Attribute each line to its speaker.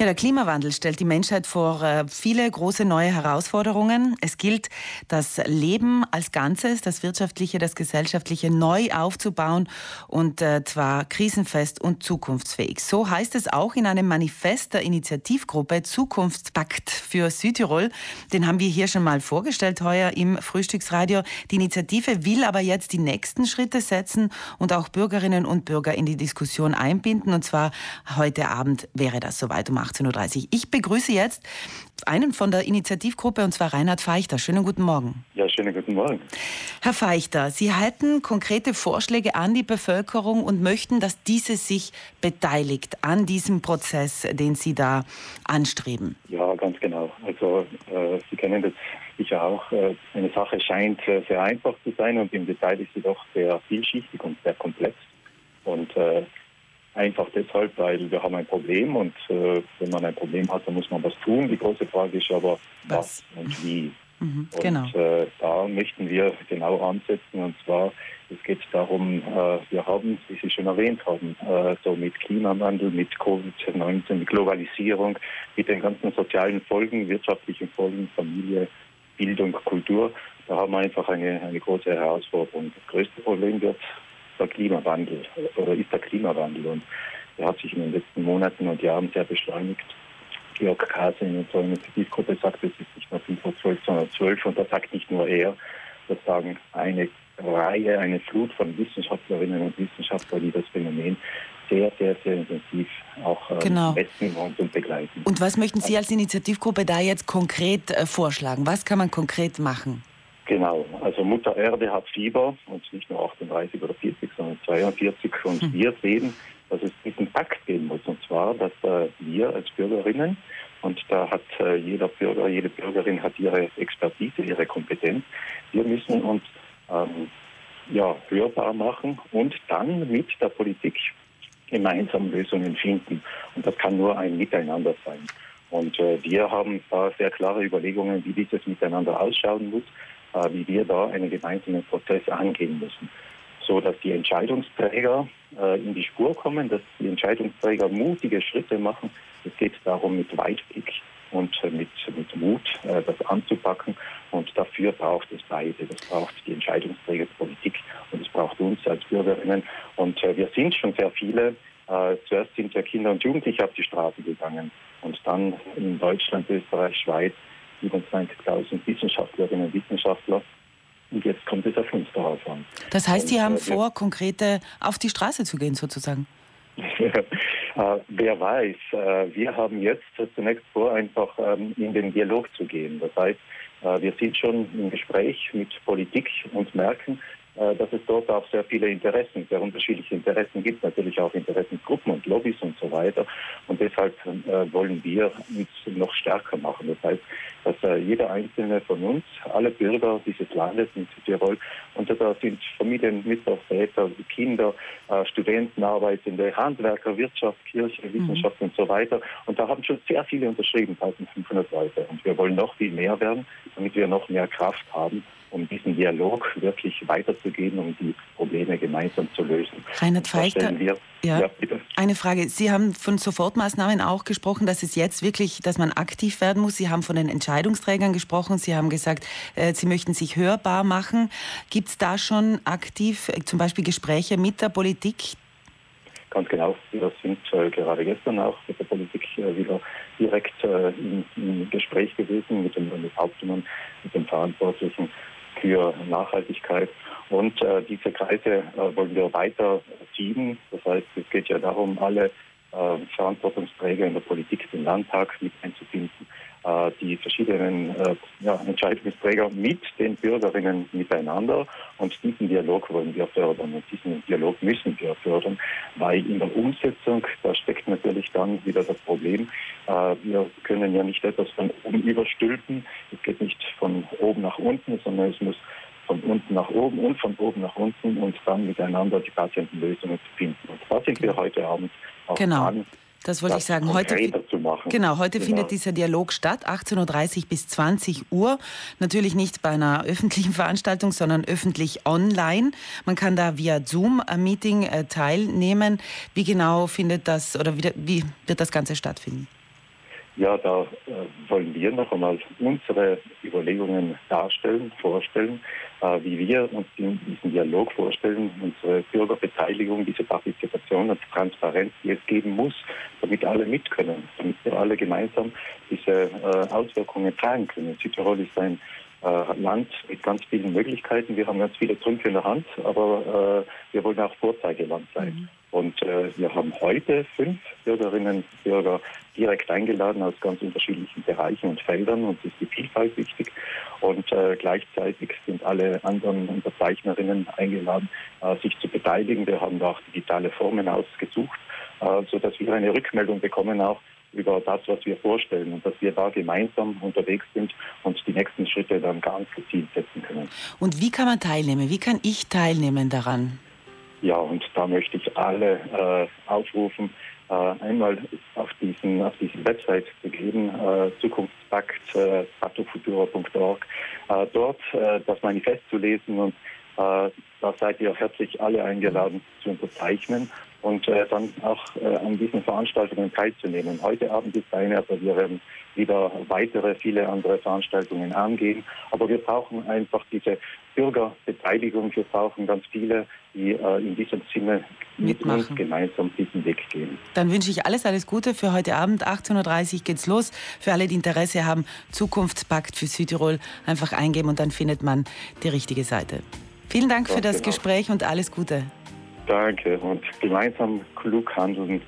Speaker 1: Ja, der Klimawandel stellt die Menschheit vor äh, viele große neue Herausforderungen. Es gilt, das Leben als Ganzes, das wirtschaftliche, das gesellschaftliche neu aufzubauen und äh, zwar krisenfest und zukunftsfähig. So heißt es auch in einem Manifest der Initiativgruppe Zukunftspakt für Südtirol. Den haben wir hier schon mal vorgestellt heuer im Frühstücksradio. Die Initiative will aber jetzt die nächsten Schritte setzen und auch Bürgerinnen und Bürger in die Diskussion einbinden. Und zwar heute Abend wäre das soweit um 18.30 Uhr. Ich begrüße jetzt einen von der Initiativgruppe, und zwar Reinhard Feichter. Schönen guten Morgen.
Speaker 2: Ja, schönen guten Morgen.
Speaker 1: Herr Feichter, Sie halten konkrete Vorschläge an die Bevölkerung und möchten, dass diese sich beteiligt an diesem Prozess, den Sie da anstreben.
Speaker 2: Ja, ganz genau. Also äh, Sie kennen das sicher auch. Äh, eine Sache scheint äh, sehr einfach zu sein und im Detail ist sie doch sehr vielschichtig und sehr komplex. Und äh, Einfach deshalb, weil wir haben ein Problem und äh, wenn man ein Problem hat, dann muss man was tun. Die große Frage ist aber, was, was und wie. Mhm, und genau. äh, da möchten wir genau ansetzen und zwar, es geht darum, äh, wir haben, wie Sie schon erwähnt haben, äh, so mit Klimawandel, mit Covid-19, mit Globalisierung, mit den ganzen sozialen Folgen, wirtschaftlichen Folgen, Familie, Bildung, Kultur, da haben wir einfach eine, eine große Herausforderung. Das größte Problem wird der Klimawandel oder ist der Klimawandel. Und der hat sich in den letzten Monaten und Jahren sehr beschleunigt. Georg Kase in unserer Initiativgruppe sagt, es ist nicht nur 5 vor 12, sondern 12. Und das sagt nicht nur er, das sagen eine Reihe, eine Flut von Wissenschaftlerinnen und Wissenschaftlern, die das Phänomen sehr, sehr, sehr intensiv auch
Speaker 1: äh, genau.
Speaker 2: messen und begleiten.
Speaker 1: Und was möchten Sie als Initiativgruppe da jetzt konkret äh, vorschlagen? Was kann man konkret machen?
Speaker 2: Genau, also Mutter Erde hat Fieber und 38 oder 40, sondern 42 und hm. wir sehen, dass es diesen Pakt geben muss und zwar, dass äh, wir als Bürgerinnen und da hat äh, jeder Bürger, jede Bürgerin hat ihre Expertise, ihre Kompetenz. Wir müssen uns ähm, ja, hörbar machen und dann mit der Politik gemeinsam Lösungen finden. Und das kann nur ein Miteinander sein. Und äh, wir haben da sehr klare Überlegungen, wie dieses Miteinander ausschauen muss. Äh, wie wir da einen gemeinsamen Prozess angehen müssen. So dass die Entscheidungsträger äh, in die Spur kommen, dass die Entscheidungsträger mutige Schritte machen. Es geht darum, mit Weitblick und äh, mit, mit Mut das anzupacken. Und dafür braucht es beide. Das braucht die Entscheidungsträger Politik und es braucht uns als Bürgerinnen. Und wir sind schon sehr viele. Zuerst sind ja Kinder und Jugendliche auf die Straße gegangen und dann in Deutschland, Österreich, Schweiz 27.000 Wissenschaftlerinnen und Wissenschaftler. Und jetzt kommt es auf uns darauf an.
Speaker 1: Das heißt, Sie haben äh, vor, konkrete auf die Straße zu gehen, sozusagen?
Speaker 2: äh, wer weiß. Äh, wir haben jetzt zunächst vor, einfach ähm, in den Dialog zu gehen. Das heißt, äh, wir sind schon im Gespräch mit Politik und merken, dass es dort auch sehr viele Interessen, sehr unterschiedliche Interessen gibt, natürlich auch Interessengruppen und Lobbys und so weiter. Und deshalb äh, wollen wir uns noch stärker machen. Das heißt, dass äh, jeder einzelne von uns, alle Bürger dieses Landes in Südtirol, und da sind Familien, Mütter, Väter, Kinder, Studenten, Arbeitende, Handwerker, Wirtschaft, Kirche, mhm. Wissenschaft mhm. und so weiter. Und da haben schon sehr viele unterschrieben, 1500 Leute. Und wir wollen noch viel mehr werden, damit wir noch mehr Kraft haben, um diesen Dialog wirklich weiterzugehen, um die Probleme gemeinsam zu lösen.
Speaker 1: Reinhard Feichter, ja, ja, eine Frage. Sie haben von Sofortmaßnahmen auch gesprochen, dass es jetzt wirklich, dass man aktiv werden muss. Sie haben von den Entscheidungsträgern gesprochen. Sie haben gesagt, äh, Sie möchten sich hörbar machen. Gibt es da schon aktiv äh, zum Beispiel Gespräche mit der Politik?
Speaker 2: Ganz genau. Wir sind äh, gerade gestern auch mit der Politik äh, wieder direkt äh, im, im, Gespräch gewesen mit dem Hauptmann, mit dem Verantwortlichen für Nachhaltigkeit. Und äh, diese Kreise wollen wir weiter ziehen. Das heißt, es geht ja darum, alle äh, Verantwortungsträger in der Politik, den Landtag mit einzubinden, äh, die verschiedenen äh, ja, Entscheidungsträger mit den Bürgerinnen miteinander. Und diesen Dialog wollen wir fördern und diesen Dialog müssen wir fördern, weil in der Umsetzung, da steckt natürlich dann wieder das Problem, wir können ja nicht etwas von oben überstülpen. Es geht nicht von oben nach unten, sondern es muss von unten nach oben und von oben nach unten und dann miteinander die Patientenlösungen zu finden. Und da sind wir heute Abend auch
Speaker 1: genau. dran. Das wollte ich sagen. Heute, genau, heute genau. findet dieser Dialog statt, 18.30 Uhr bis 20 Uhr. Natürlich nicht bei einer öffentlichen Veranstaltung, sondern öffentlich online. Man kann da via Zoom-Meeting äh, teilnehmen. Wie genau findet das oder wie, wie wird das Ganze stattfinden?
Speaker 2: Ja, da äh, wollen wir noch einmal unsere Überlegungen darstellen, vorstellen, äh, wie wir uns in diesem Dialog vorstellen, unsere Bürgerbeteiligung, diese Partizipation und Transparenz, die es geben muss, damit alle mit können, damit wir alle gemeinsam diese äh, Auswirkungen tragen können. Südtirol ist ein Land mit ganz vielen Möglichkeiten. Wir haben ganz viele Trümpfe in der Hand, aber wir wollen auch Vorzeigeland sein. Mhm. Und äh, wir haben heute fünf Bürgerinnen und Bürger direkt eingeladen aus ganz unterschiedlichen Bereichen und Feldern. und ist die Vielfalt wichtig. Und äh, gleichzeitig sind alle anderen Unterzeichnerinnen eingeladen, äh, sich zu beteiligen. Wir haben da auch digitale Formen ausgesucht, äh, sodass wir eine Rückmeldung bekommen auch über das, was wir vorstellen und dass wir da gemeinsam unterwegs sind und die nächsten Schritte dann ganz gezielt setzen können.
Speaker 1: Und wie kann man teilnehmen? Wie kann ich teilnehmen daran?
Speaker 2: Ja, und da möchte ich alle äh, aufrufen, äh, einmal auf diesen, auf diese Website zu gehen, äh, Zukunftspakt, äh, patofutura.org, äh, dort äh, das Manifest zu lesen und äh, da seid ihr herzlich alle eingeladen zu unterzeichnen und äh, dann auch äh, an diesen Veranstaltungen teilzunehmen. Heute Abend ist eine, aber wir werden wieder weitere, viele andere Veranstaltungen angehen. Aber wir brauchen einfach diese Bürgerbeteiligung. Wir brauchen ganz viele, die äh, in diesem Sinne mit uns gemeinsam diesen Weg gehen.
Speaker 1: Dann wünsche ich alles, alles Gute für heute Abend. 18.30 Uhr geht's los. Für alle, die Interesse haben, Zukunftspakt für Südtirol einfach eingeben und dann findet man die richtige Seite. Vielen Dank für das genau. Gespräch und alles Gute.
Speaker 2: Danke. Und gemeinsam klug handeln